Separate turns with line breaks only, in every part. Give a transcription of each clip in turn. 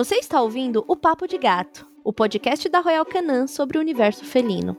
Você está ouvindo o Papo de Gato, o podcast da Royal Canin sobre o universo felino.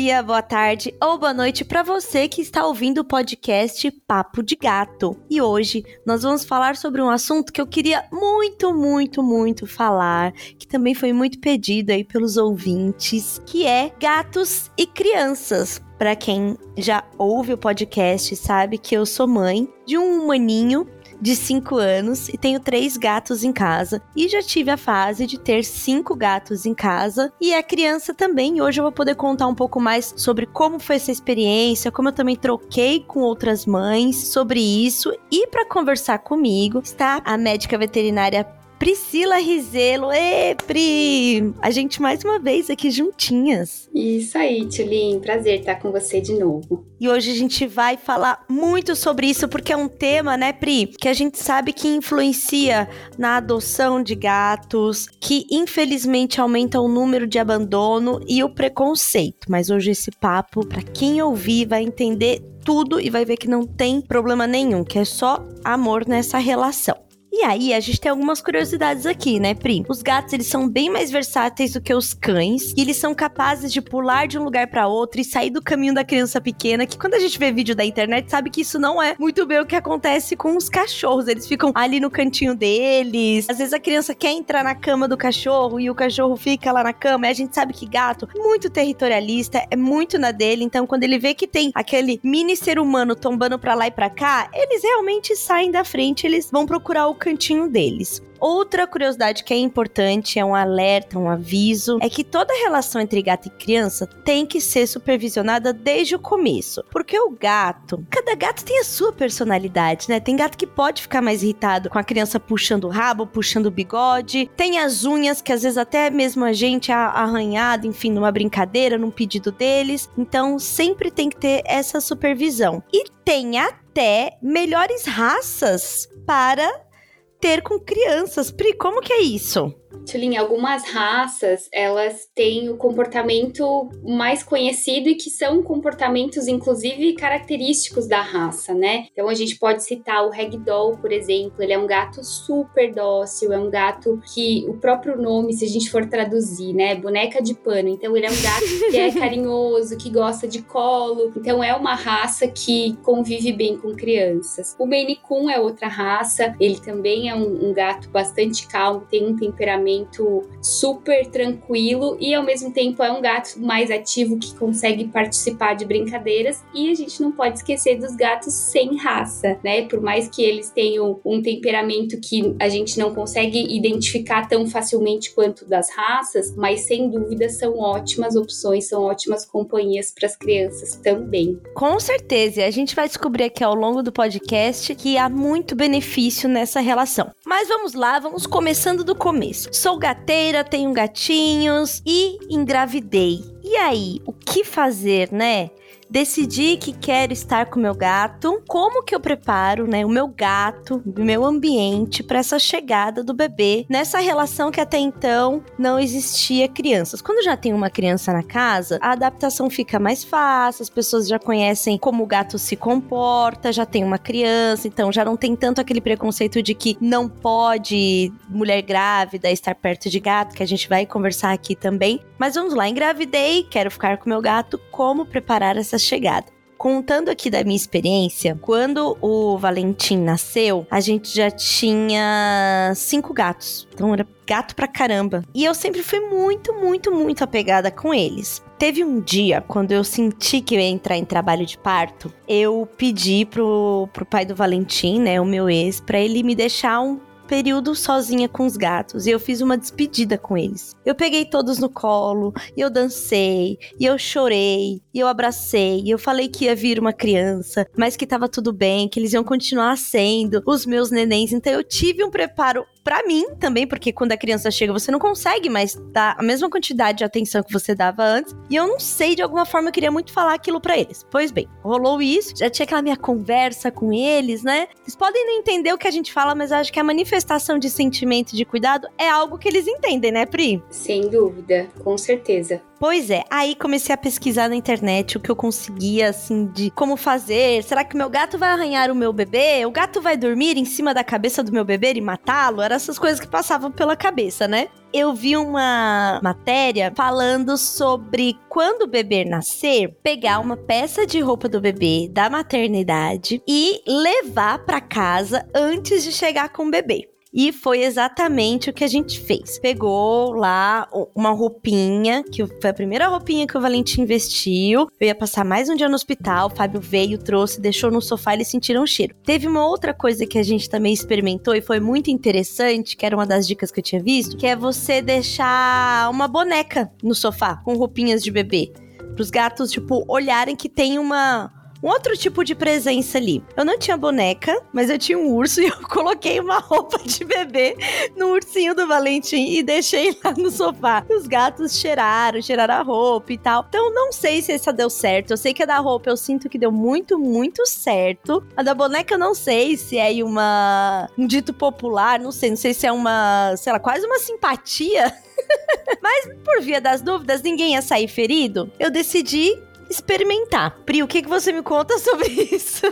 Dia, boa tarde ou boa noite para você que está ouvindo o podcast Papo de Gato. E hoje nós vamos falar sobre um assunto que eu queria muito, muito, muito falar, que também foi muito pedido aí pelos ouvintes, que é gatos e crianças. Para quem já ouve o podcast, sabe que eu sou mãe de um maninho de 5 anos e tenho três gatos em casa. E já tive a fase de ter cinco gatos em casa e a criança também. Hoje eu vou poder contar um pouco mais sobre como foi essa experiência, como eu também troquei com outras mães sobre isso. E para conversar comigo está a médica veterinária Priscila Rizelo. Ê, Pri! A gente mais uma vez aqui juntinhas.
Isso aí, Tulin. Prazer estar com você de novo.
E hoje a gente vai falar muito sobre isso, porque é um tema, né, Pri, que a gente sabe que influencia na adoção de gatos, que infelizmente aumenta o número de abandono e o preconceito. Mas hoje esse papo, para quem ouvir, vai entender tudo e vai ver que não tem problema nenhum, que é só amor nessa relação. E aí, a gente tem algumas curiosidades aqui, né, Pri? Os gatos, eles são bem mais versáteis do que os cães, e eles são capazes de pular de um lugar para outro e sair do caminho da criança pequena, que quando a gente vê vídeo da internet, sabe que isso não é muito bem o que acontece com os cachorros. Eles ficam ali no cantinho deles. Às vezes a criança quer entrar na cama do cachorro e o cachorro fica lá na cama. E a gente sabe que gato é muito territorialista, é muito na dele. Então, quando ele vê que tem aquele mini ser humano tombando pra lá e pra cá, eles realmente saem da frente, eles vão procurar o cantinho deles. Outra curiosidade que é importante, é um alerta, um aviso, é que toda relação entre gato e criança tem que ser supervisionada desde o começo. Porque o gato, cada gato tem a sua personalidade, né? Tem gato que pode ficar mais irritado com a criança puxando o rabo, puxando o bigode. Tem as unhas que às vezes até mesmo a gente é arranhado, enfim, numa brincadeira, num pedido deles. Então sempre tem que ter essa supervisão. E tem até melhores raças para ter com crianças. Pri, como que é isso?
Tulin, algumas raças, elas têm o comportamento mais conhecido e que são comportamentos, inclusive, característicos da raça, né? Então, a gente pode citar o Ragdoll, por exemplo. Ele é um gato super dócil, é um gato que o próprio nome, se a gente for traduzir, né? Boneca de pano. Então, ele é um gato que é carinhoso, que gosta de colo. Então, é uma raça que convive bem com crianças. O Maine Coon é outra raça. Ele também é um, um gato bastante calmo, tem um temperamento super tranquilo e ao mesmo tempo é um gato mais ativo que consegue participar de brincadeiras e a gente não pode esquecer dos gatos sem raça, né? Por mais que eles tenham um temperamento que a gente não consegue identificar tão facilmente quanto das raças, mas sem dúvida são ótimas opções, são ótimas companhias para as crianças também.
Com certeza, a gente vai descobrir aqui ao longo do podcast que há muito benefício nessa relação. Mas vamos lá, vamos começando do começo. Sou gateira, tenho gatinhos e engravidei. E aí, o que fazer, né? Decidi que quero estar com meu gato. Como que eu preparo, né, o meu gato, o meu ambiente para essa chegada do bebê nessa relação que até então não existia crianças. Quando já tem uma criança na casa, a adaptação fica mais fácil, as pessoas já conhecem como o gato se comporta, já tem uma criança, então já não tem tanto aquele preconceito de que não pode mulher grávida estar perto de gato, que a gente vai conversar aqui também. Mas vamos lá, engravidei, quero ficar com meu gato, como preparar essa chegada. Contando aqui da minha experiência, quando o Valentim nasceu, a gente já tinha cinco gatos. Então era gato pra caramba. E eu sempre fui muito, muito, muito apegada com eles. Teve um dia, quando eu senti que eu ia entrar em trabalho de parto, eu pedi pro, pro pai do Valentim, né, o meu ex, pra ele me deixar um período sozinha com os gatos e eu fiz uma despedida com eles. Eu peguei todos no colo, e eu dancei, e eu chorei, e eu abracei, e eu falei que ia vir uma criança, mas que tava tudo bem, que eles iam continuar sendo os meus nenéns. Então eu tive um preparo para mim também, porque quando a criança chega, você não consegue mais dar a mesma quantidade de atenção que você dava antes. E eu não sei, de alguma forma, eu queria muito falar aquilo para eles. Pois bem, rolou isso, já tinha aquela minha conversa com eles, né? Eles podem não entender o que a gente fala, mas acho que a manifestação de sentimento de cuidado é algo que eles entendem, né, Pri?
Sem dúvida, com certeza.
Pois é, aí comecei a pesquisar na internet o que eu conseguia, assim, de como fazer. Será que meu gato vai arranhar o meu bebê? O gato vai dormir em cima da cabeça do meu bebê e matá-lo? Eram essas coisas que passavam pela cabeça, né? eu vi uma matéria falando sobre quando o bebê nascer, pegar uma peça de roupa do bebê da maternidade e levar para casa antes de chegar com o bebê. E foi exatamente o que a gente fez. Pegou lá uma roupinha, que foi a primeira roupinha que o Valentim vestiu. Eu ia passar mais um dia no hospital. O Fábio veio, trouxe, deixou no sofá eles sentiram o cheiro. Teve uma outra coisa que a gente também experimentou e foi muito interessante, que era uma das dicas que eu tinha visto, que é você deixar uma boneca no sofá com roupinhas de bebê. Para os gatos, tipo, olharem que tem uma um outro tipo de presença ali. Eu não tinha boneca, mas eu tinha um urso e eu coloquei uma roupa de bebê no ursinho do Valentim e deixei lá no sofá. Os gatos cheiraram, cheiraram a roupa e tal. Então não sei se essa deu certo. Eu sei que a da roupa eu sinto que deu muito, muito certo. A da boneca eu não sei se é uma um dito popular, não sei, não sei se é uma, sei lá, quase uma simpatia. Mas por via das dúvidas, ninguém ia sair ferido. Eu decidi experimentar. Pri, o que, que você me conta sobre isso?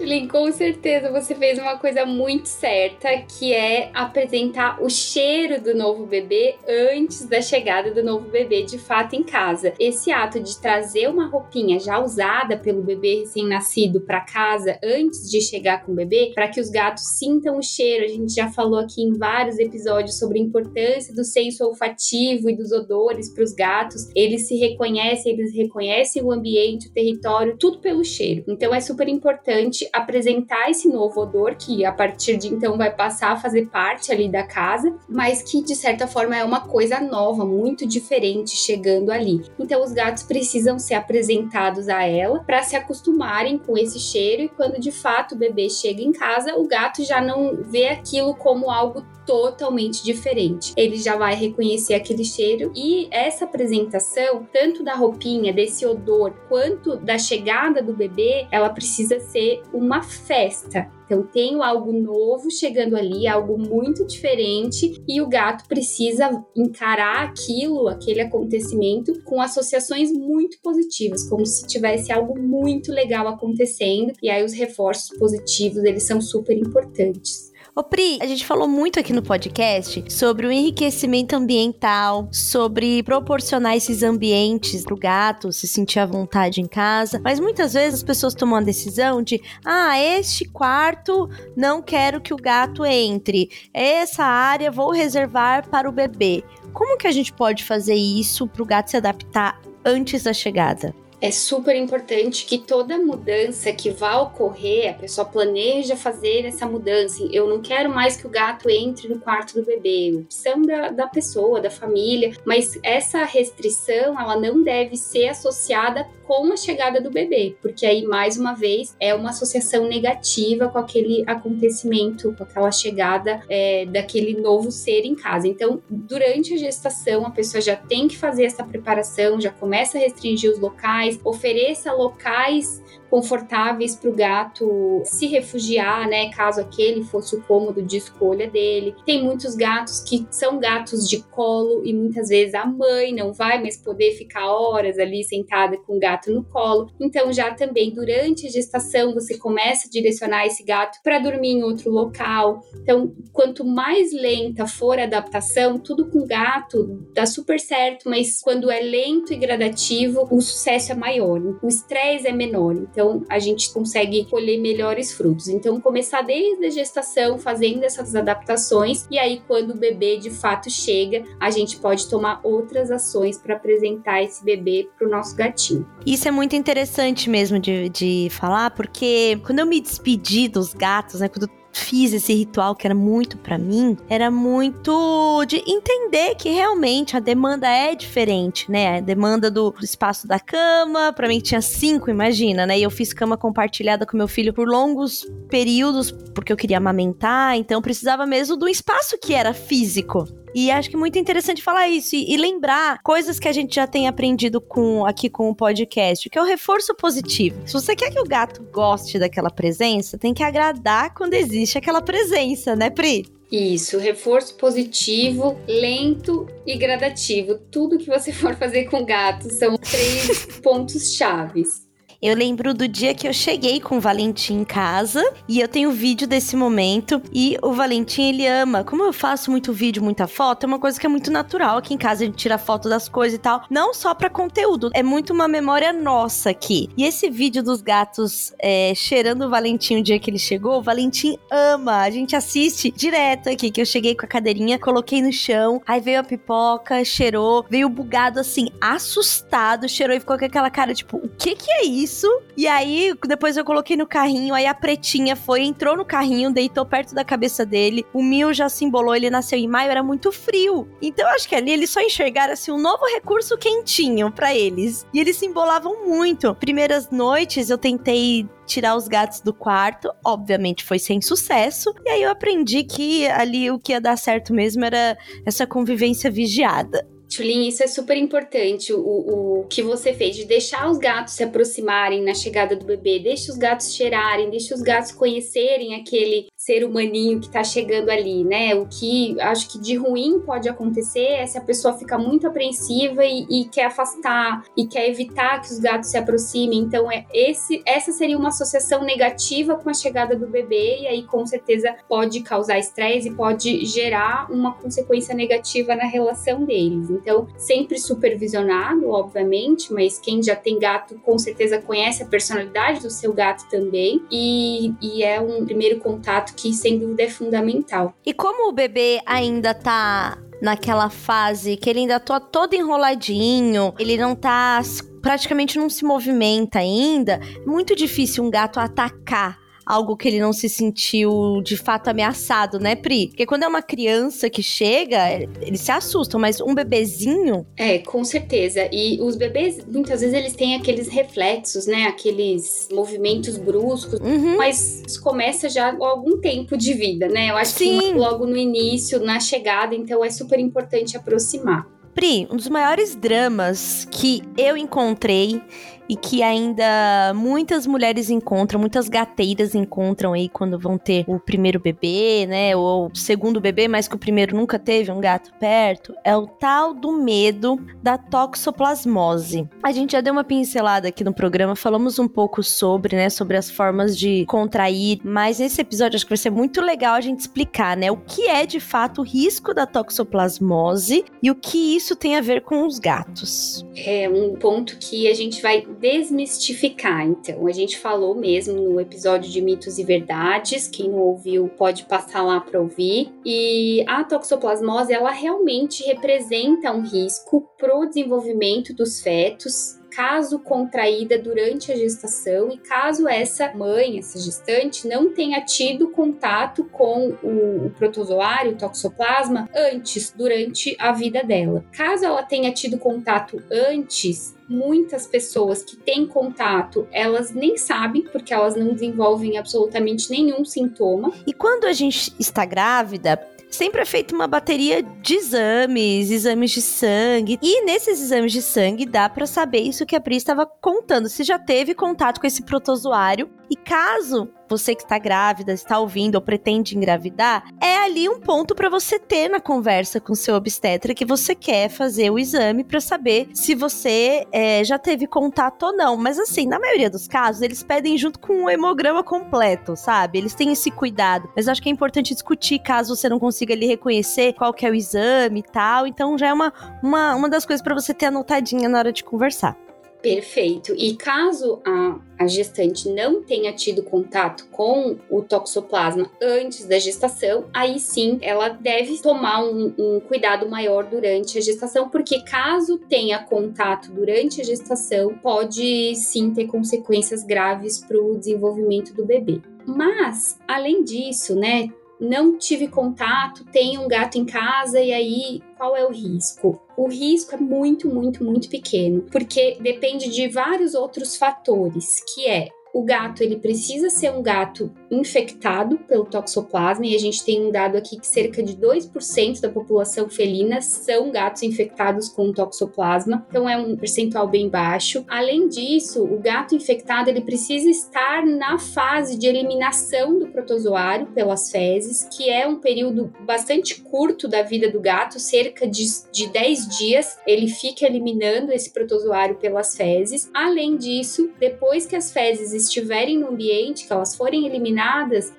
Lin, com certeza você fez uma coisa muito certa, que é apresentar o cheiro do novo bebê antes da chegada do novo bebê de fato em casa. Esse ato de trazer uma roupinha já usada pelo bebê recém-nascido para casa antes de chegar com o bebê, para que os gatos sintam o cheiro. A gente já falou aqui em vários episódios sobre a importância do senso olfativo e dos odores para os gatos. Eles se reconhecem, eles reconhecem o ambiente, o território, tudo pelo cheiro. Então é super importante apresentar esse novo odor que a partir de então vai passar a fazer parte ali da casa, mas que de certa forma é uma coisa nova, muito diferente chegando ali. Então os gatos precisam ser apresentados a ela para se acostumarem com esse cheiro e quando de fato o bebê chega em casa, o gato já não vê aquilo como algo totalmente diferente. Ele já vai reconhecer aquele cheiro e essa apresentação, tanto da roupinha, desse odor, quanto da chegada do bebê, ela precisa ser uma festa. Então, tenho algo novo chegando ali, algo muito diferente, e o gato precisa encarar aquilo, aquele acontecimento, com associações muito positivas, como se tivesse algo muito legal acontecendo. E aí, os reforços positivos, eles são super importantes.
Ô Pri, a gente falou muito aqui no podcast sobre o enriquecimento ambiental, sobre proporcionar esses ambientes pro gato se sentir à vontade em casa, mas muitas vezes as pessoas tomam a decisão de, ah, este quarto não quero que o gato entre, essa área vou reservar para o bebê. Como que a gente pode fazer isso pro gato se adaptar antes da chegada?
É super importante que toda mudança que vá ocorrer, a pessoa planeja fazer essa mudança. Eu não quero mais que o gato entre no quarto do bebê, opção da, da pessoa, da família, mas essa restrição ela não deve ser associada com a chegada do bebê, porque aí, mais uma vez, é uma associação negativa com aquele acontecimento, com aquela chegada é, daquele novo ser em casa. Então, durante a gestação, a pessoa já tem que fazer essa preparação, já começa a restringir os locais, ofereça locais confortáveis para o gato se refugiar, né? Caso aquele fosse o cômodo de escolha dele. Tem muitos gatos que são gatos de colo e muitas vezes a mãe não vai mais poder ficar horas ali sentada com o gato no colo. Então, já também durante a gestação, você começa a direcionar esse gato para dormir em outro local. Então, quanto mais lenta for a adaptação, tudo com gato dá super certo, mas quando é lento e gradativo, o sucesso é maior, o estresse é menor. Então a gente consegue colher melhores frutos. Então, começar desde a gestação, fazendo essas adaptações, e aí, quando o bebê de fato chega, a gente pode tomar outras ações para apresentar esse bebê para o nosso gatinho.
Isso é muito interessante mesmo de, de falar, porque quando eu me despedi dos gatos, né, quando fiz esse ritual que era muito para mim, era muito de entender que realmente a demanda é diferente, né? A demanda do espaço da cama, para mim tinha cinco, imagina, né? E eu fiz cama compartilhada com meu filho por longos períodos, porque eu queria amamentar, então precisava mesmo do espaço que era físico. E acho que é muito interessante falar isso e, e, lembrar coisas que a gente já tem aprendido com aqui com o podcast, que é o reforço positivo. Se você quer que o gato goste daquela presença, tem que agradar quando existe aquela presença, né, Pri?
Isso, reforço positivo, lento e gradativo. Tudo que você for fazer com gato são três pontos chaves.
Eu lembro do dia que eu cheguei com o Valentim em casa e eu tenho vídeo desse momento e o Valentim ele ama. Como eu faço muito vídeo, muita foto, é uma coisa que é muito natural aqui em casa a gente tira foto das coisas e tal, não só para conteúdo, é muito uma memória nossa aqui. E esse vídeo dos gatos é, cheirando o Valentim o dia que ele chegou, o Valentim ama. A gente assiste direto aqui que eu cheguei com a cadeirinha, coloquei no chão, aí veio a pipoca, cheirou, veio bugado assim, assustado, cheirou e ficou com aquela cara tipo, o que que é isso? Isso. E aí, depois eu coloquei no carrinho. Aí a pretinha foi, entrou no carrinho, deitou perto da cabeça dele. O Mil já se embolou, ele nasceu em maio, era muito frio. Então acho que ali eles só enxergaram assim um novo recurso quentinho para eles. E eles se embolavam muito. Primeiras noites eu tentei tirar os gatos do quarto. Obviamente foi sem sucesso. E aí eu aprendi que ali o que ia dar certo mesmo era essa convivência vigiada.
Tulin, isso é super importante, o, o que você fez, de deixar os gatos se aproximarem na chegada do bebê, deixa os gatos cheirarem, deixa os gatos conhecerem aquele ser humaninho que tá chegando ali, né? O que acho que de ruim pode acontecer é se a pessoa fica muito apreensiva e, e quer afastar e quer evitar que os gatos se aproximem. Então, é esse, essa seria uma associação negativa com a chegada do bebê, e aí com certeza pode causar estresse e pode gerar uma consequência negativa na relação deles. Então, sempre supervisionado, obviamente, mas quem já tem gato com certeza conhece a personalidade do seu gato também, e, e é um primeiro contato que sem dúvida é fundamental.
E como o bebê ainda tá naquela fase que ele ainda tá todo enroladinho, ele não tá praticamente não se movimenta ainda, é muito difícil um gato atacar algo que ele não se sentiu de fato ameaçado, né, Pri? Porque quando é uma criança que chega, eles se assustam, mas um bebezinho.
É, com certeza. E os bebês, muitas vezes, eles têm aqueles reflexos, né? Aqueles movimentos bruscos, uhum. mas isso começa já há algum tempo de vida, né? Eu acho Sim. que logo no início, na chegada, então é super importante aproximar.
Pri, um dos maiores dramas que eu encontrei e que ainda muitas mulheres encontram, muitas gateiras encontram aí quando vão ter o primeiro bebê, né? Ou o segundo bebê, mas que o primeiro nunca teve um gato perto, é o tal do medo da toxoplasmose. A gente já deu uma pincelada aqui no programa, falamos um pouco sobre, né, sobre as formas de contrair, mas nesse episódio acho que vai ser muito legal a gente explicar, né, o que é de fato o risco da toxoplasmose e o que isso tem a ver com os gatos.
É um ponto que a gente vai desmistificar. Então, a gente falou mesmo no episódio de mitos e verdades. Quem não ouviu pode passar lá para ouvir. E a toxoplasmose, ela realmente representa um risco para o desenvolvimento dos fetos caso contraída durante a gestação e caso essa mãe, essa gestante, não tenha tido contato com o, o protozoário, o toxoplasma, antes, durante a vida dela. Caso ela tenha tido contato antes, muitas pessoas que têm contato, elas nem sabem, porque elas não desenvolvem absolutamente nenhum sintoma.
E quando a gente está grávida, sempre é feita uma bateria de exames, exames de sangue. E nesses exames de sangue dá para saber isso que a Pri estava contando, se já teve contato com esse protozoário. E caso você que está grávida, está ouvindo ou pretende engravidar, é ali um ponto para você ter na conversa com seu obstetra que você quer fazer o exame para saber se você é, já teve contato ou não. Mas assim, na maioria dos casos, eles pedem junto com o hemograma completo, sabe? Eles têm esse cuidado. Mas acho que é importante discutir caso você não consiga ali reconhecer qual que é o exame e tal. Então já é uma, uma, uma das coisas para você ter anotadinha na hora de conversar.
Perfeito. E caso a, a gestante não tenha tido contato com o toxoplasma antes da gestação, aí sim ela deve tomar um, um cuidado maior durante a gestação, porque caso tenha contato durante a gestação, pode sim ter consequências graves para o desenvolvimento do bebê. Mas, além disso, né, não tive contato, tenho um gato em casa e aí qual é o risco? O risco é muito, muito, muito pequeno, porque depende de vários outros fatores, que é o gato ele precisa ser um gato infectado pelo toxoplasma e a gente tem um dado aqui que cerca de 2% da população felina são gatos infectados com toxoplasma, então é um percentual bem baixo. Além disso, o gato infectado ele precisa estar na fase de eliminação do protozoário pelas fezes, que é um período bastante curto da vida do gato, cerca de, de 10 dias, ele fica eliminando esse protozoário pelas fezes. Além disso, depois que as fezes estiverem no ambiente, que elas forem eliminadas,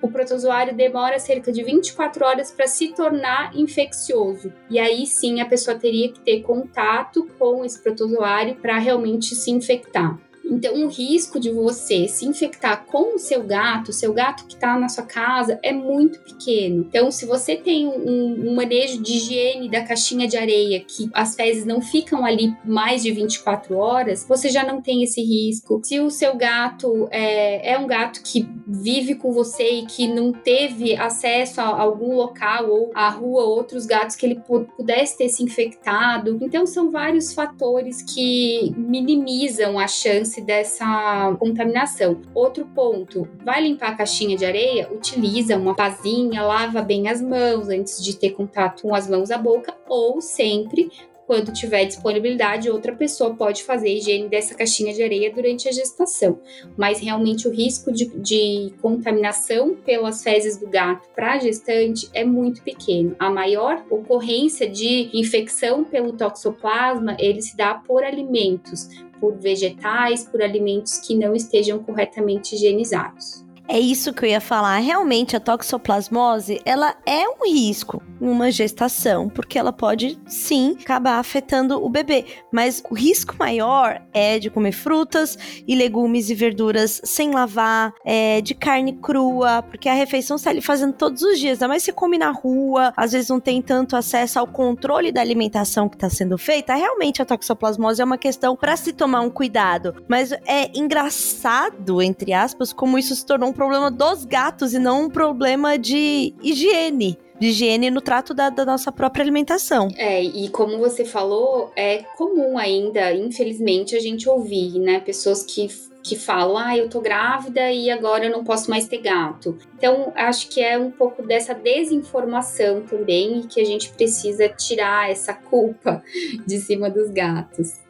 o protozoário demora cerca de 24 horas para se tornar infeccioso. E aí sim a pessoa teria que ter contato com esse protozoário para realmente se infectar. Então, o risco de você se infectar com o seu gato, seu gato que está na sua casa, é muito pequeno. Então, se você tem um, um, manejo de higiene da caixinha de areia, que as fezes não ficam ali mais de 24 horas, você já não tem esse risco. Se o seu gato é, é um gato que vive com você e que não teve acesso a algum local ou à rua, outros gatos que ele pudesse ter se infectado. Então, são vários fatores que minimizam a chance dessa contaminação. Outro ponto, vai limpar a caixinha de areia? Utiliza uma pazinha, lava bem as mãos antes de ter contato com as mãos à boca ou sempre quando tiver disponibilidade, outra pessoa pode fazer a higiene dessa caixinha de areia durante a gestação. Mas realmente o risco de, de contaminação pelas fezes do gato para a gestante é muito pequeno. A maior ocorrência de infecção pelo toxoplasma ele se dá por alimentos, por vegetais, por alimentos que não estejam corretamente higienizados.
É isso que eu ia falar. Realmente, a toxoplasmose, ela é um risco numa gestação, porque ela pode, sim, acabar afetando o bebê. Mas o risco maior é de comer frutas e legumes e verduras sem lavar, é, de carne crua, porque a refeição está ali fazendo todos os dias. Mas você come na rua, às vezes não tem tanto acesso ao controle da alimentação que está sendo feita. Realmente, a toxoplasmose é uma questão para se tomar um cuidado. Mas é engraçado, entre aspas, como isso se tornou um problema dos gatos e não um problema de higiene de higiene no trato da, da, nossa própria alimentação.
É, e como você falou, é comum ainda, infelizmente, a gente ouvir, né, pessoas que que falam, ah, eu tô grávida e agora eu não posso mais ter gato. Então, acho que é um pouco dessa desinformação também e que a gente precisa tirar essa culpa de cima dos gatos.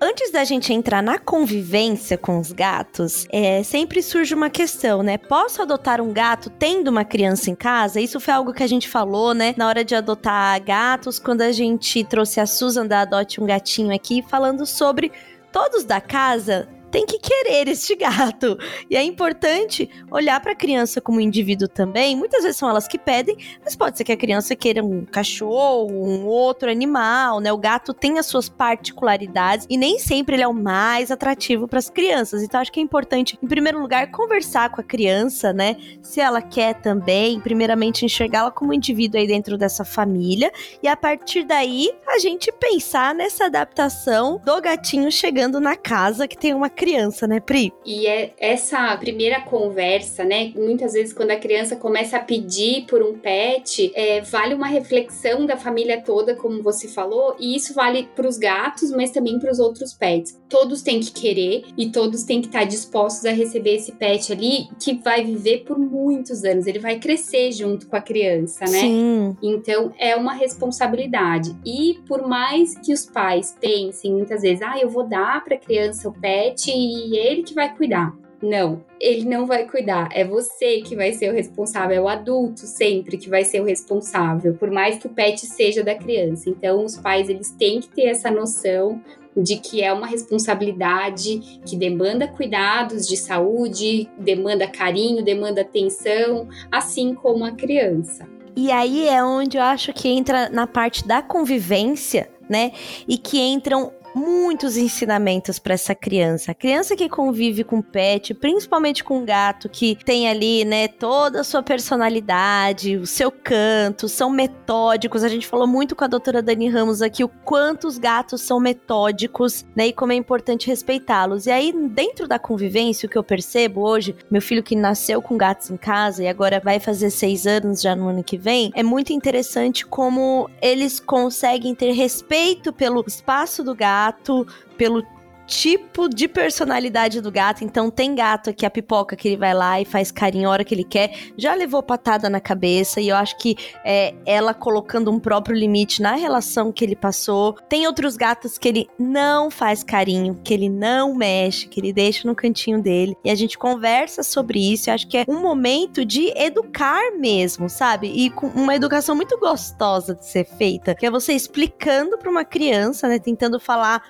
Antes da gente entrar na convivência com os gatos, é, sempre surge uma questão, né? Posso adotar um gato tendo uma criança em casa? Isso foi algo que a gente falou, né? Na hora de adotar gatos, quando a gente trouxe a Susan da Adote um Gatinho aqui, falando sobre todos da casa tem que querer este gato. E é importante olhar para a criança como indivíduo também. Muitas vezes são elas que pedem, mas pode ser que a criança queira um cachorro, um outro animal, né? O gato tem as suas particularidades e nem sempre ele é o mais atrativo para as crianças. Então acho que é importante, em primeiro lugar, conversar com a criança, né? Se ela quer também, primeiramente enxergá-la como indivíduo aí dentro dessa família e a partir daí a gente pensar nessa adaptação do gatinho chegando na casa que tem uma criança criança, né, Pri?
E é essa primeira conversa, né? Muitas vezes, quando a criança começa a pedir por um pet, é, vale uma reflexão da família toda, como você falou, e isso vale para os gatos, mas também para os outros pets. Todos têm que querer e todos têm que estar dispostos a receber esse pet ali, que vai viver por muitos anos. Ele vai crescer junto com a criança, né?
Sim.
Então, é uma responsabilidade. E por mais que os pais pensem muitas vezes, ah, eu vou dar para a criança o pet e ele que vai cuidar. Não, ele não vai cuidar. É você que vai ser o responsável. É o adulto sempre que vai ser o responsável, por mais que o pet seja da criança. Então, os pais eles têm que ter essa noção de que é uma responsabilidade que demanda cuidados de saúde, demanda carinho, demanda atenção, assim como a criança.
E aí é onde eu acho que entra na parte da convivência, né? E que entram muitos ensinamentos para essa criança. A criança que convive com pet, principalmente com gato, que tem ali, né, toda a sua personalidade, o seu canto, são metódicos. A gente falou muito com a doutora Dani Ramos aqui o quanto os gatos são metódicos, né, e como é importante respeitá-los. E aí, dentro da convivência, o que eu percebo hoje, meu filho que nasceu com gatos em casa e agora vai fazer seis anos já no ano que vem, é muito interessante como eles conseguem ter respeito pelo espaço do gato gato, pelo tipo de personalidade do gato. Então, tem gato que a pipoca que ele vai lá e faz carinho a hora que ele quer, já levou patada na cabeça. E eu acho que é, ela colocando um próprio limite na relação que ele passou. Tem outros gatos que ele não faz carinho, que ele não mexe, que ele deixa no cantinho dele. E a gente conversa sobre isso. Eu acho que é um momento de educar mesmo, sabe? E com uma educação muito gostosa de ser feita, que é você explicando para uma criança, né, tentando falar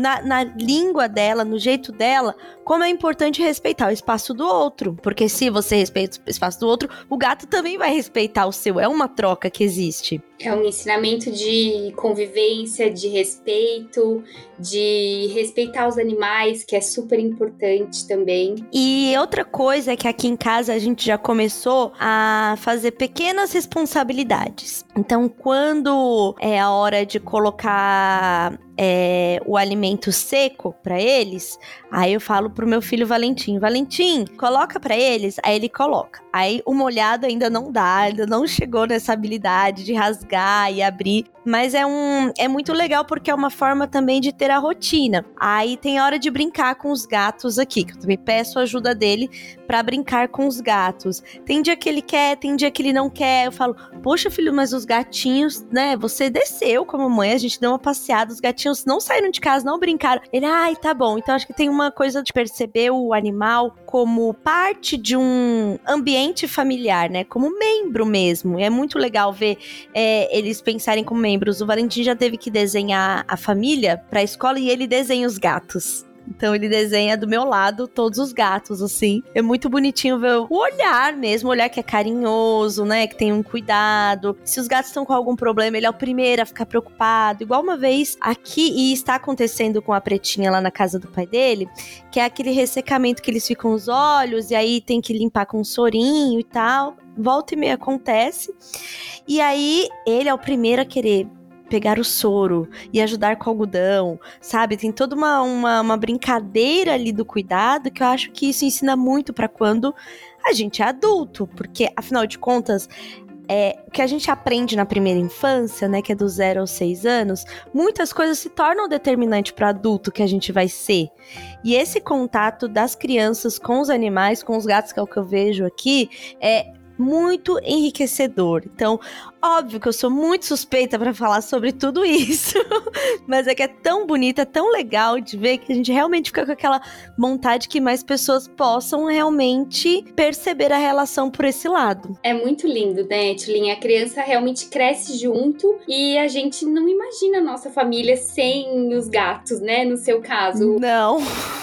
na, na, língua dela, no jeito dela, como é importante respeitar o espaço do outro. Porque se você respeita o espaço do outro, o gato também vai respeitar o seu. É uma troca que existe.
É um ensinamento de convivência, de respeito, de respeitar os animais, que é super importante também.
E outra coisa é que aqui em casa a gente já começou a fazer pequenas responsabilidades. Então, quando é a hora de colocar é, o alimento seco para eles, aí eu falo pro meu filho Valentim, Valentim, coloca para eles, aí ele coloca. Aí o molhado ainda não dá, ainda não chegou nessa habilidade de rasgar e abrir. Mas é um é muito legal porque é uma forma também de ter a rotina. Aí tem hora de brincar com os gatos aqui, que eu também peço a ajuda dele para brincar com os gatos. Tem dia que ele quer, tem dia que ele não quer. Eu falo: "Poxa, filho, mas os gatinhos, né? Você desceu com a mamãe, a gente deu uma passeada, os gatinhos não saíram de casa, não brincaram". Ele: "Ai, tá bom". Então acho que tem uma coisa de perceber o animal como parte de um ambiente familiar, né? Como membro mesmo. É muito legal ver é, eles pensarem como membros. O Valentim já teve que desenhar a família para a escola e ele desenha os gatos. Então ele desenha do meu lado todos os gatos, assim. É muito bonitinho ver o olhar mesmo, o olhar que é carinhoso, né? Que tem um cuidado. Se os gatos estão com algum problema, ele é o primeiro a ficar preocupado. Igual uma vez aqui, e está acontecendo com a pretinha lá na casa do pai dele, que é aquele ressecamento que eles ficam os olhos, e aí tem que limpar com um sorinho e tal. Volta e meia acontece. E aí ele é o primeiro a querer pegar o soro e ajudar com algodão, sabe? Tem toda uma, uma, uma brincadeira ali do cuidado que eu acho que isso ensina muito para quando a gente é adulto, porque afinal de contas é, o que a gente aprende na primeira infância, né, que é do zero aos seis anos, muitas coisas se tornam determinante para adulto que a gente vai ser. E esse contato das crianças com os animais, com os gatos, que é o que eu vejo aqui, é muito enriquecedor. Então, óbvio que eu sou muito suspeita para falar sobre tudo isso, mas é que é tão bonita, tão legal de ver que a gente realmente fica com aquela vontade que mais pessoas possam realmente perceber a relação por esse lado.
É muito lindo, né, Tulin? A criança realmente cresce junto e a gente não imagina a nossa família sem os gatos, né? No seu caso.
Não.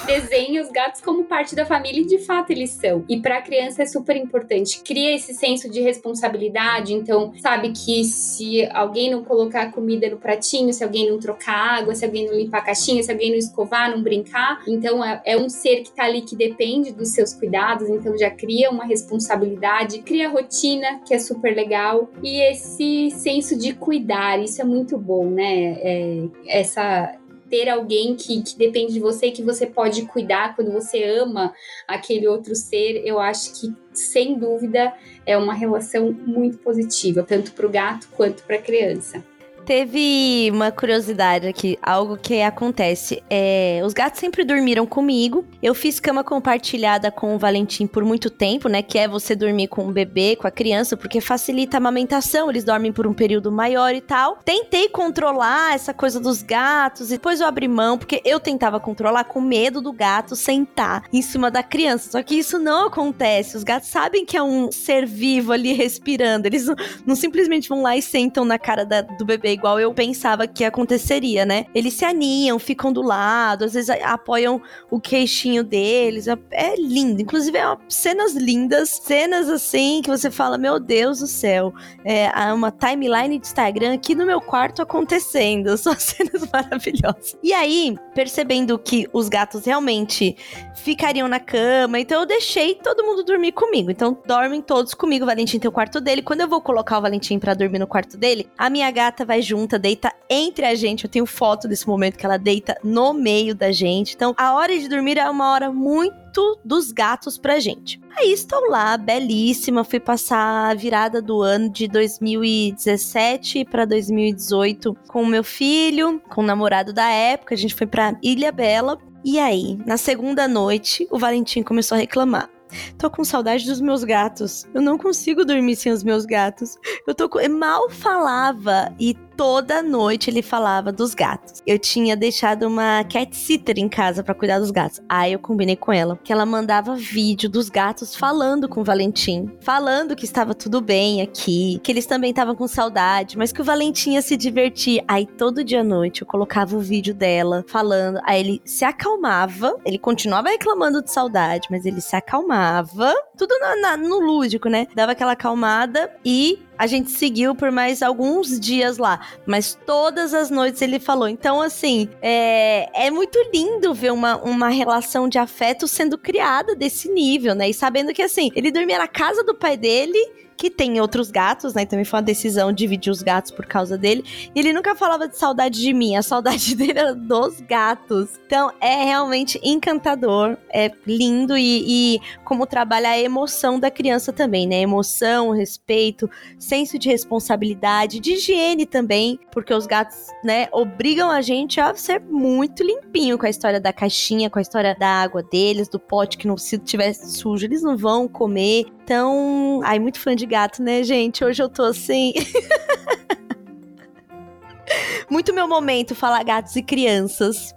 Desenha os gatos como parte da família e de fato eles são. E para a criança é super importante. Cria esse senso de responsabilidade. Então, sabe que se alguém não colocar comida no pratinho, se alguém não trocar água, se alguém não limpar a caixinha, se alguém não escovar, não brincar, então é, é um ser que tá ali que depende dos seus cuidados, então já cria uma responsabilidade, cria rotina, que é super legal, e esse senso de cuidar, isso é muito bom, né? É, essa ter alguém que, que depende de você que você pode cuidar quando você ama aquele outro ser, eu acho que sem dúvida é uma relação muito positiva, tanto para o gato quanto para a criança.
Teve uma curiosidade aqui, algo que acontece. É, os gatos sempre dormiram comigo. Eu fiz cama compartilhada com o Valentim por muito tempo, né? Que é você dormir com o bebê, com a criança, porque facilita a amamentação. Eles dormem por um período maior e tal. Tentei controlar essa coisa dos gatos, e depois eu abri mão, porque eu tentava controlar com medo do gato sentar em cima da criança. Só que isso não acontece. Os gatos sabem que é um ser vivo ali respirando. Eles não, não simplesmente vão lá e sentam na cara da, do bebê igual eu pensava que aconteceria, né? Eles se aninham, ficam do lado, às vezes apoiam o queixinho deles. É, é lindo. Inclusive, é cenas lindas, cenas assim que você fala: Meu Deus do céu, é uma timeline de Instagram aqui no meu quarto acontecendo. São cenas maravilhosas. E aí, percebendo que os gatos realmente ficariam na cama, então eu deixei todo mundo dormir comigo. Então, dormem todos comigo. O Valentim tem o quarto dele. Quando eu vou colocar o Valentim para dormir no quarto dele, a minha gata vai junta, deita entre a gente. Eu tenho foto desse momento que ela deita no meio da gente. Então, a hora de dormir é uma hora muito dos gatos pra gente. Aí estou lá, belíssima, fui passar a virada do ano de 2017 para 2018 com o meu filho, com o namorado da época. A gente foi para Ilha Bela E aí, na segunda noite, o Valentim começou a reclamar. Tô com saudade dos meus gatos. Eu não consigo dormir sem os meus gatos. Eu tô com... mal falava e toda noite ele falava dos gatos. Eu tinha deixado uma cat sitter em casa para cuidar dos gatos. Aí eu combinei com ela que ela mandava vídeo dos gatos falando com o Valentim, falando que estava tudo bem aqui, que eles também estavam com saudade, mas que o Valentim ia se divertir. Aí todo dia à noite eu colocava o vídeo dela falando, aí ele se acalmava, ele continuava reclamando de saudade, mas ele se acalmava, tudo no lúdico, né? Dava aquela acalmada e a gente seguiu por mais alguns dias lá, mas todas as noites ele falou. Então, assim, é, é muito lindo ver uma, uma relação de afeto sendo criada desse nível, né? E sabendo que, assim, ele dormia na casa do pai dele que tem outros gatos, né? Também foi uma decisão dividir os gatos por causa dele. E ele nunca falava de saudade de mim, a saudade dele era dos gatos. Então é realmente encantador, é lindo e, e como trabalha a emoção da criança também, né? Emoção, respeito, senso de responsabilidade, de higiene também, porque os gatos, né, obrigam a gente a ser muito limpinho com a história da caixinha, com a história da água deles, do pote que não se tiver sujo, eles não vão comer. Então, ai, muito fã de gato, né, gente? Hoje eu tô assim. muito meu momento falar gatos e crianças.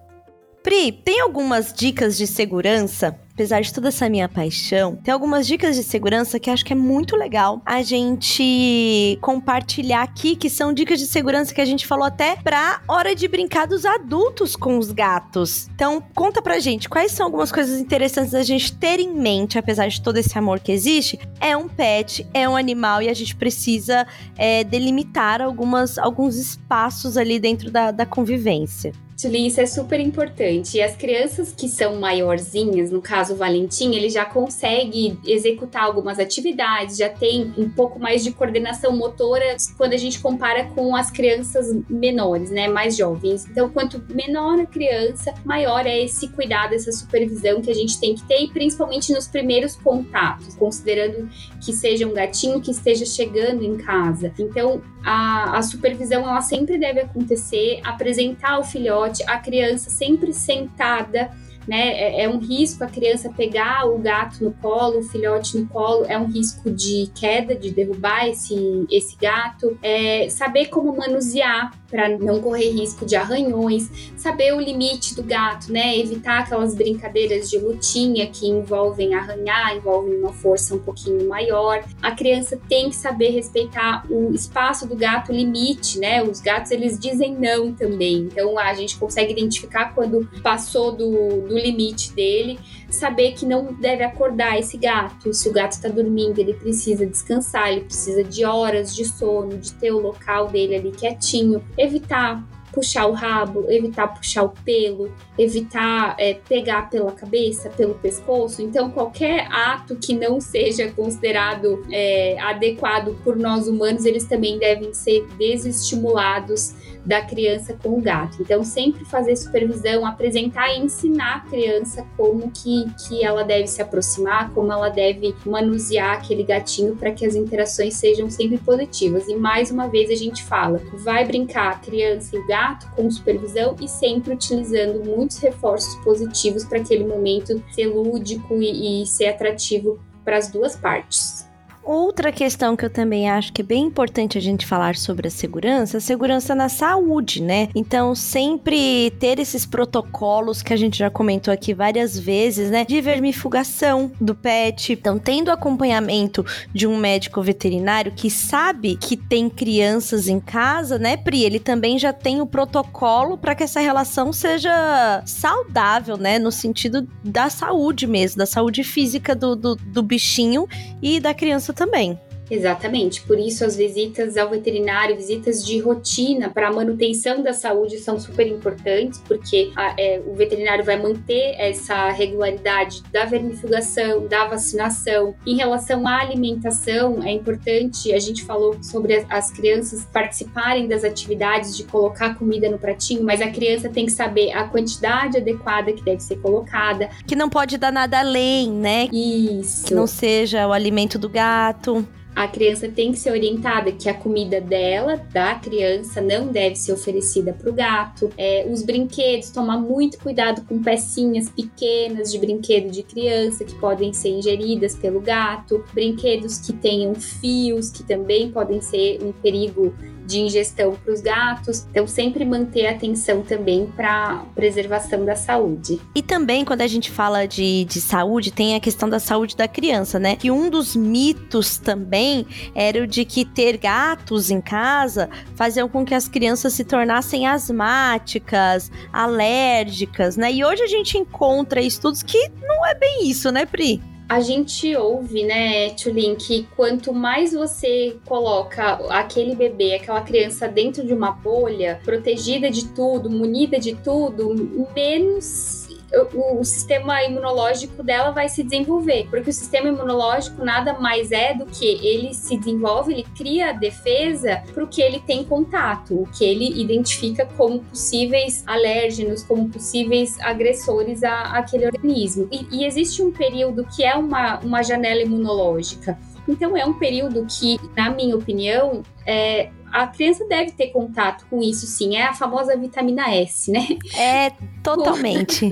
Pri, tem algumas dicas de segurança apesar de toda essa minha paixão, tem algumas dicas de segurança que acho que é muito legal a gente compartilhar aqui, que são dicas de segurança que a gente falou até pra hora de brincar dos adultos com os gatos. Então, conta pra gente quais são algumas coisas interessantes a gente ter em mente, apesar de todo esse amor que existe. É um pet, é um animal e a gente precisa é, delimitar algumas, alguns espaços ali dentro da, da convivência.
Julie, isso é super importante. E as crianças que são maiorzinhas, no caso o Valentim, ele já consegue executar algumas atividades, já tem um pouco mais de coordenação motora quando a gente compara com as crianças menores, né, mais jovens. Então, quanto menor a criança, maior é esse cuidado, essa supervisão que a gente tem que ter, e principalmente nos primeiros contatos, considerando que seja um gatinho que esteja chegando em casa. Então, a, a supervisão ela sempre deve acontecer, apresentar o filhote, a criança sempre sentada né? É, é, um risco a criança pegar o gato no colo, o filhote no colo, é um risco de queda, de derrubar esse, esse gato. É, saber como manusear para não correr risco de arranhões, saber o limite do gato, né? Evitar aquelas brincadeiras de lutinha que envolvem arranhar, envolvem uma força um pouquinho maior. A criança tem que saber respeitar o espaço do gato, o limite, né? Os gatos eles dizem não também. Então a gente consegue identificar quando passou do, do limite dele, saber que não deve acordar esse gato. Se o gato está dormindo, ele precisa descansar, ele precisa de horas de sono, de ter o local dele ali quietinho evitar puxar o rabo, evitar puxar o pelo, evitar é, pegar pela cabeça, pelo pescoço. Então, qualquer ato que não seja considerado é, adequado por nós humanos, eles também devem ser desestimulados da criança com o gato. Então, sempre fazer supervisão, apresentar e ensinar a criança como que, que ela deve se aproximar, como ela deve manusear aquele gatinho para que as interações sejam sempre positivas. E mais uma vez a gente fala, vai brincar a criança e o gato com supervisão e sempre utilizando muitos reforços positivos para aquele momento ser lúdico e, e ser atrativo para as duas partes.
Outra questão que eu também acho que é bem importante a gente falar sobre a segurança, a segurança na saúde, né? Então, sempre ter esses protocolos que a gente já comentou aqui várias vezes, né? De vermifugação do pet. Então, tendo acompanhamento de um médico veterinário que sabe que tem crianças em casa, né, Pri? Ele também já tem o protocolo para que essa relação seja saudável, né? No sentido da saúde mesmo, da saúde física do, do, do bichinho e da criança também.
Exatamente, por isso as visitas ao veterinário, visitas de rotina para a manutenção da saúde são super importantes, porque a, é, o veterinário vai manter essa regularidade da vermifugação, da vacinação. Em relação à alimentação, é importante, a gente falou sobre as, as crianças participarem das atividades de colocar comida no pratinho, mas a criança tem que saber a quantidade adequada que deve ser colocada.
Que não pode dar nada além, né?
Isso.
Que não seja o alimento do gato
a criança tem que ser orientada que a comida dela, da criança, não deve ser oferecida para o gato. É, os brinquedos, tomar muito cuidado com pecinhas pequenas de brinquedo de criança que podem ser ingeridas pelo gato. Brinquedos que tenham fios, que também podem ser um perigo de ingestão para os gatos. Então, sempre manter atenção também para preservação da saúde.
E também, quando a gente fala de, de saúde, tem a questão da saúde da criança, né? Que um dos mitos também era o de que ter gatos em casa faziam com que as crianças se tornassem asmáticas, alérgicas, né? E hoje a gente encontra estudos que não é bem isso, né, Pri?
A gente ouve, né, Tulin, que quanto mais você coloca aquele bebê, aquela criança dentro de uma bolha, protegida de tudo, munida de tudo, menos o, o, sistema imunológico dela vai se desenvolver. Porque o sistema imunológico nada mais é do que ele se desenvolve, ele cria a defesa para o que ele tem contato, o que ele identifica como possíveis alérgenos, como possíveis agressores a, aquele organismo. E, e existe um período que é uma, uma janela imunológica. Então, é um período que, na minha opinião, é, a criança deve ter contato com isso, sim. É a famosa vitamina S, né?
É, totalmente.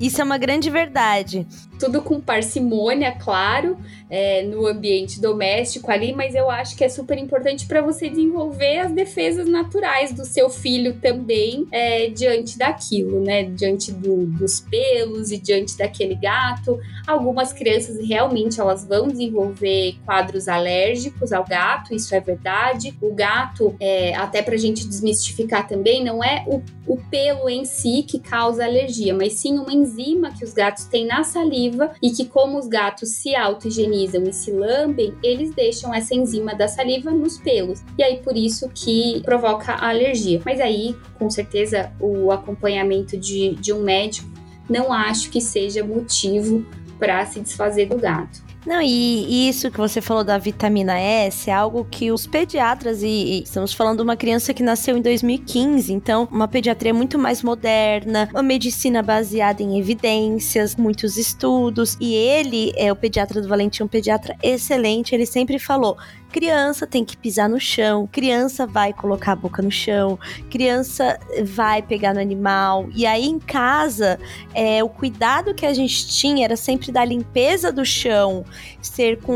isso é uma grande verdade.
Tudo com parcimônia, claro, é, no ambiente doméstico ali, mas eu acho que é super importante para você desenvolver as defesas naturais do seu filho também é, diante daquilo, né? Diante do, dos pelos e diante daquele gato. Algumas crianças realmente elas vão desenvolver quadros alérgicos ao gato, isso é verdade. O gato, é, até para a gente desmistificar também, não é o, o pelo em si que causa alergia, mas sim uma enzima que os gatos têm na saliva e que, como os gatos se auto-higienizam e se lambem, eles deixam essa enzima da saliva nos pelos. E aí, por isso que provoca a alergia. Mas aí, com certeza, o acompanhamento de, de um médico não acho que seja motivo para se desfazer do gato.
Não, e isso que você falou da vitamina S é algo que os pediatras, e, e, estamos falando de uma criança que nasceu em 2015, então uma pediatria muito mais moderna, uma medicina baseada em evidências, muitos estudos, e ele, é o pediatra do Valentim, um pediatra excelente, ele sempre falou: Criança tem que pisar no chão, criança vai colocar a boca no chão, criança vai pegar no animal. E aí em casa, é, o cuidado que a gente tinha era sempre da limpeza do chão, ser com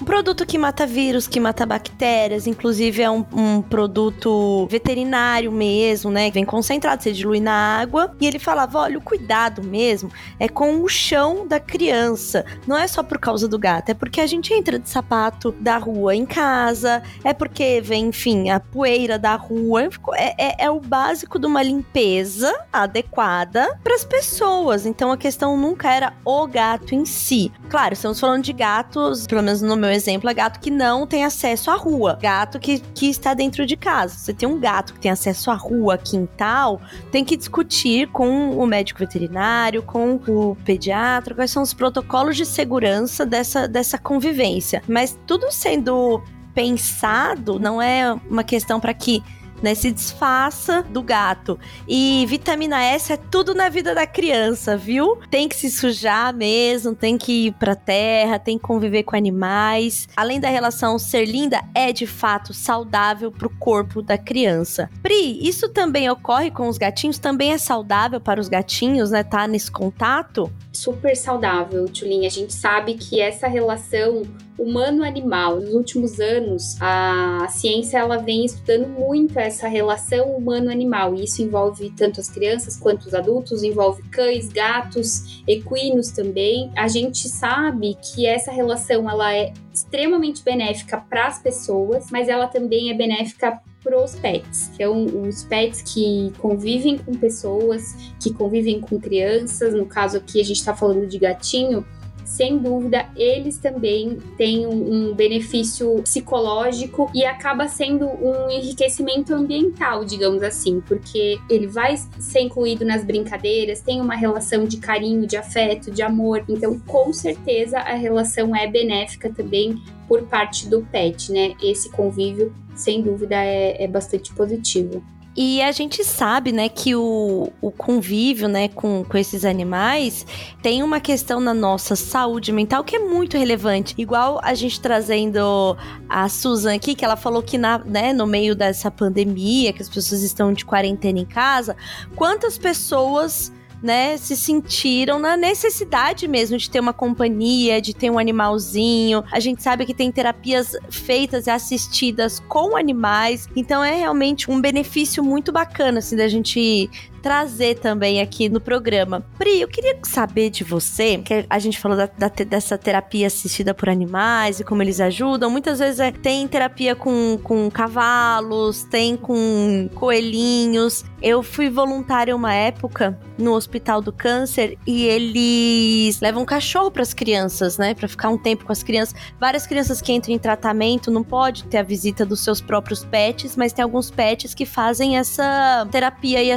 um produto que mata vírus, que mata bactérias, inclusive é um, um produto veterinário mesmo, né? Vem concentrado, você dilui na água. E ele falava: olha, o cuidado mesmo é com o chão da criança. Não é só por causa do gato, é porque a gente entra de sapato da rua rua em casa, é porque vem, enfim, a poeira da rua. É, é, é o básico de uma limpeza adequada para as pessoas. Então a questão nunca era o gato em si. Claro, estamos falando de gatos, pelo menos no meu exemplo, é gato que não tem acesso à rua. Gato que, que está dentro de casa. Você tem um gato que tem acesso à rua, quintal, tem que discutir com o médico veterinário, com o pediatra, quais são os protocolos de segurança dessa, dessa convivência. Mas tudo sendo sendo pensado, não é uma questão para que né, se desfaça do gato. E vitamina S é tudo na vida da criança, viu? Tem que se sujar mesmo, tem que ir pra terra, tem que conviver com animais. Além da relação ser linda, é de fato saudável pro corpo da criança. Pri, isso também ocorre com os gatinhos? Também é saudável para os gatinhos, né? Tá nesse contato?
Super saudável, Tulinha. A gente sabe que essa relação humano-animal. Nos últimos anos, a ciência ela vem estudando muito essa relação humano-animal. Isso envolve tanto as crianças quanto os adultos, envolve cães, gatos, equinos também. A gente sabe que essa relação ela é extremamente benéfica para as pessoas, mas ela também é benéfica para os pets. Então, os pets que convivem com pessoas, que convivem com crianças, no caso aqui a gente está falando de gatinho, sem dúvida, eles também têm um, um, benefício psicológico e acaba sendo um enriquecimento ambiental, digamos assim, porque ele vai ser incluído nas brincadeiras, tem uma relação de carinho, de afeto, de amor. Então, com certeza, a relação é benéfica também por parte do pet, né? Esse convívio, sem dúvida, é, é bastante positivo.
E a gente sabe, né, que o, o convívio, né, com, com esses animais tem uma questão na nossa saúde mental que é muito relevante. Igual a gente trazendo a Susan aqui, que ela falou que na, né, no meio dessa pandemia, que as pessoas estão de quarentena em casa, quantas pessoas né, se sentiram na necessidade mesmo de ter uma companhia, de ter um animalzinho. A gente sabe que tem terapias feitas e assistidas com animais, então é realmente um benefício muito bacana assim da gente trazer também aqui no programa. Pri, eu queria saber de você, que a gente falou da, da, dessa terapia assistida por animais e como eles ajudam. Muitas vezes é, tem terapia com, com cavalos, tem com coelhinhos. Eu fui voluntária uma época no Hospital do Câncer e eles levam cachorro para as crianças, né, para ficar um tempo com as crianças. Várias crianças que entram em tratamento não pode ter a visita dos seus próprios pets, mas tem alguns pets que fazem essa terapia e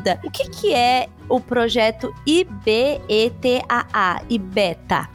assistir o que, que é o projeto IBETAA, IBETA?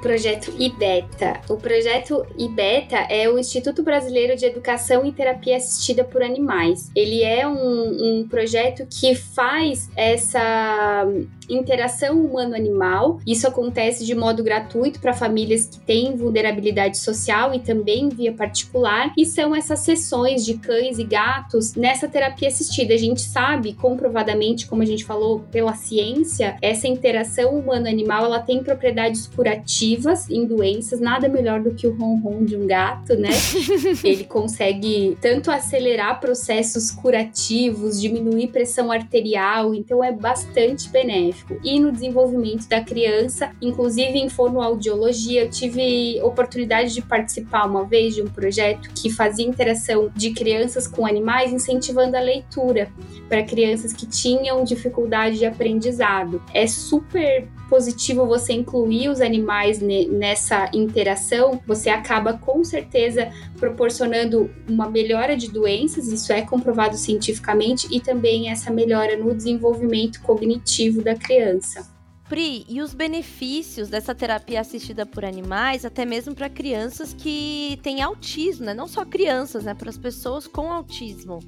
Projeto IBETA. O projeto IBETA é o Instituto Brasileiro de Educação e Terapia Assistida por Animais. Ele é um, um projeto que faz essa interação humano-animal. Isso acontece de modo gratuito para famílias que têm vulnerabilidade social e também via particular. E são essas sessões de cães e gatos nessa terapia assistida. A gente sabe comprovadamente, como a gente falou pela ciência, essa interação humano-animal ela tem propriedades curativas em doenças. Nada melhor do que o ronron de um gato, né? Ele consegue tanto acelerar processos curativos, diminuir pressão arterial, então é bastante benéfico e no desenvolvimento da criança, inclusive em fonoaudiologia. Eu tive oportunidade de participar uma vez de um projeto que fazia interação de crianças com animais, incentivando a leitura para crianças que tinham dificuldade de aprendizado. É super positivo você incluir os animais nessa interação, você acaba com certeza proporcionando uma melhora de doenças, isso é comprovado cientificamente, e também essa melhora no desenvolvimento cognitivo da criança.
Pri, e os benefícios dessa terapia assistida por animais, até mesmo para crianças que têm autismo, né? Não só crianças, né? Para as pessoas com autismo.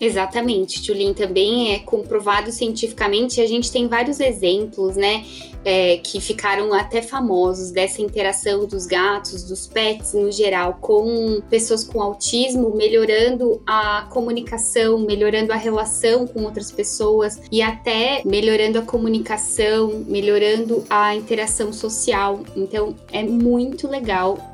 Exatamente, Tulin, também é comprovado cientificamente. A gente tem vários exemplos, né, é, que ficaram até famosos dessa interação dos gatos, dos pets no geral, com pessoas com autismo, melhorando a comunicação, melhorando a relação com outras pessoas e até melhorando a comunicação, melhorando a interação social. Então, é muito legal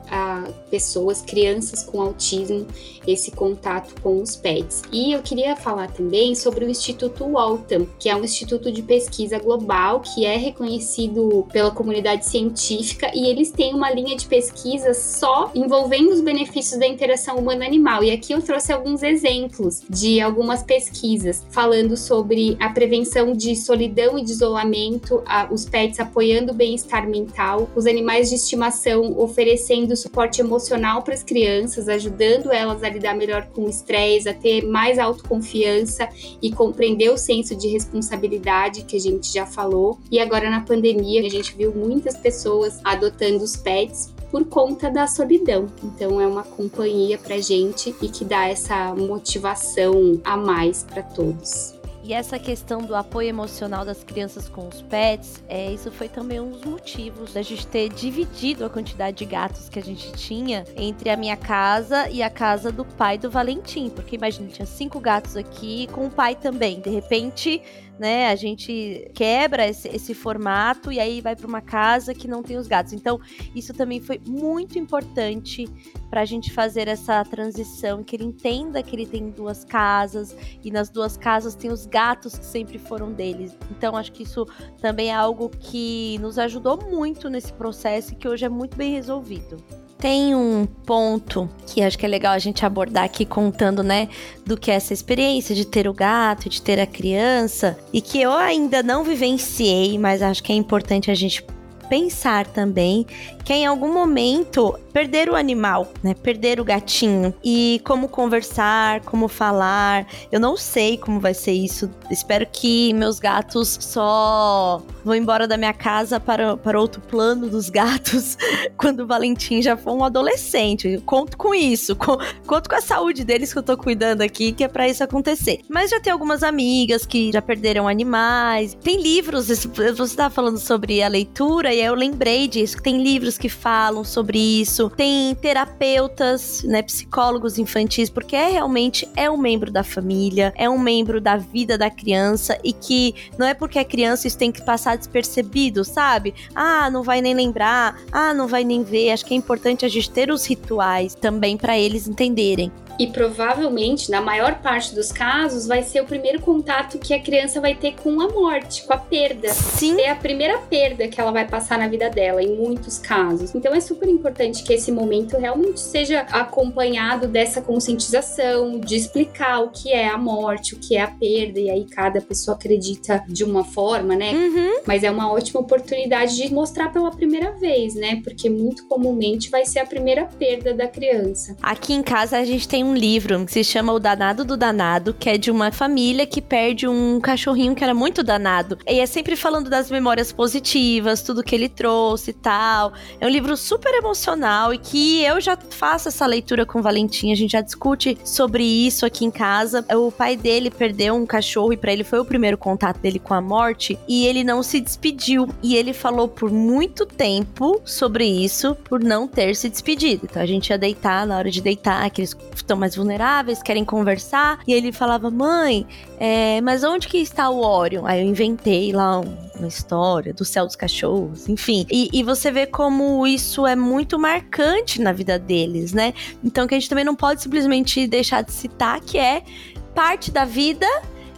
pessoas, crianças com autismo, esse contato com os pets. E eu queria falar também sobre o Instituto Waltham, que é um instituto de pesquisa global que é reconhecido pela comunidade científica e eles têm uma linha de pesquisa só envolvendo os benefícios da interação humano-animal. E aqui eu trouxe alguns exemplos de algumas pesquisas falando sobre a prevenção de solidão e de isolamento, a, os pets apoiando o bem-estar mental, os animais de estimação oferecendo suporte emocional para as crianças, ajudando elas a lidar melhor com o estresse, a ter mais autoconfiança e compreender o senso de responsabilidade que a gente já falou. E agora na pandemia, a gente viu muitas pessoas adotando os pets por conta da solidão. Então é uma companhia para gente e que dá essa motivação a mais para todos.
E essa questão do apoio emocional das crianças com os pets, é, isso foi também um dos motivos da gente ter dividido a quantidade de gatos que a gente tinha entre a minha casa e a casa do pai do Valentim. Porque imagina, tinha cinco gatos aqui com o pai também. De repente, né? A gente quebra esse, esse formato e aí vai para uma casa que não tem os gatos. Então, isso também foi muito importante para a gente fazer essa transição, que ele entenda que ele tem duas casas e nas duas casas tem os gatos que sempre foram deles. Então, acho que isso também é algo que nos ajudou muito nesse processo e que hoje é muito bem resolvido. Tem um ponto que acho que é legal a gente abordar aqui contando, né, do que é essa experiência de ter o gato, de ter a criança, e que eu ainda não vivenciei, mas acho que é importante a gente pensar também que em algum momento perder o animal, né? Perder o gatinho e como conversar, como falar. Eu não sei como vai ser isso. Espero que meus gatos só vão embora da minha casa para, para outro plano dos gatos quando o Valentim já for um adolescente. Eu conto com isso, com, conto com a saúde deles que eu tô cuidando aqui, que é para isso acontecer. Mas já tem algumas amigas que já perderam animais. Tem livros, você estava falando sobre a leitura e eu lembrei disso, tem livros que falam sobre isso. Tem terapeutas, né, psicólogos infantis, porque é realmente é um membro da família, é um membro da vida da criança e que não é porque é criança isso tem que passar despercebido, sabe? Ah, não vai nem lembrar, ah, não vai nem ver. Acho que é importante a gente ter os rituais também para eles entenderem.
E provavelmente, na maior parte dos casos, vai ser o primeiro contato que a criança vai ter com a morte, com a perda.
Sim.
É a primeira perda que ela vai passar na vida dela, em muitos casos. Então é super importante que esse momento realmente seja acompanhado dessa conscientização, de explicar o que é a morte, o que é a perda. E aí cada pessoa acredita de uma forma, né?
Uhum.
Mas é uma ótima oportunidade de mostrar pela primeira vez, né? Porque muito comumente vai ser a primeira perda da criança.
Aqui em casa a gente tem um livro que se chama O Danado do Danado, que é de uma família que perde um cachorrinho que era muito danado. E é sempre falando das memórias positivas, tudo que ele trouxe e tal. É um livro super emocional e que eu já faço essa leitura com o Valentim, a gente já discute sobre isso aqui em casa. O pai dele perdeu um cachorro e para ele foi o primeiro contato dele com a morte e ele não se despediu e ele falou por muito tempo sobre isso, por não ter se despedido. Então a gente ia deitar na hora de deitar, que eles estão mais vulneráveis, querem conversar. E ele falava, mãe, é, mas onde que está o Orion? Aí eu inventei lá um, uma história do céu dos cachorros, enfim. E, e, você vê como isso é muito marcante na vida deles, né? Então que a gente também não pode simplesmente deixar de citar que é parte da vida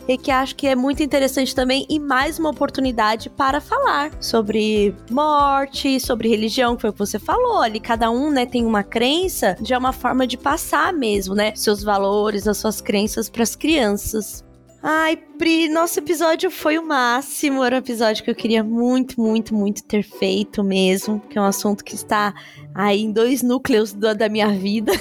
e que acho que é muito interessante também e mais uma oportunidade para falar sobre morte, sobre religião, que foi o que você falou ali, cada um, né, tem uma crença, já é uma forma de passar mesmo, né, seus valores, as suas crenças para as crianças. Ai, Pri, nosso episódio foi o máximo. Era um episódio que eu queria muito, muito, muito ter feito mesmo. Que é um assunto que está aí em dois núcleos da, da minha vida.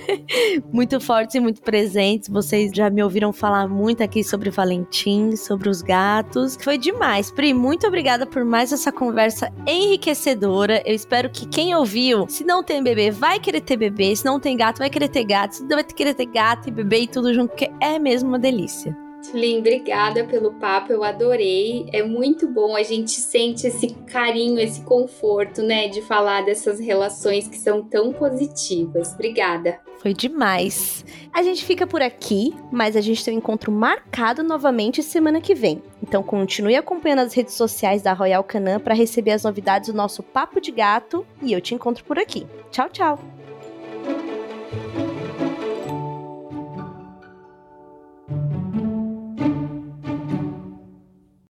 muito fortes e muito presentes. Vocês já me ouviram falar muito aqui sobre Valentim, sobre os gatos. Foi demais. Pri, muito obrigada por mais essa conversa enriquecedora. Eu espero que quem ouviu, se não tem bebê, vai querer ter bebê. Se não tem gato, vai querer ter gato. Se não vai querer ter gato e bebê e tudo junto, porque é mesmo uma delícia.
Lin, obrigada pelo papo, eu adorei. É muito bom, a gente sente esse carinho, esse conforto, né, de falar dessas relações que são tão positivas. Obrigada.
Foi demais. A gente fica por aqui, mas a gente tem um encontro marcado novamente semana que vem. Então continue acompanhando as redes sociais da Royal Canin para receber as novidades do nosso Papo de Gato e eu te encontro por aqui. Tchau, tchau.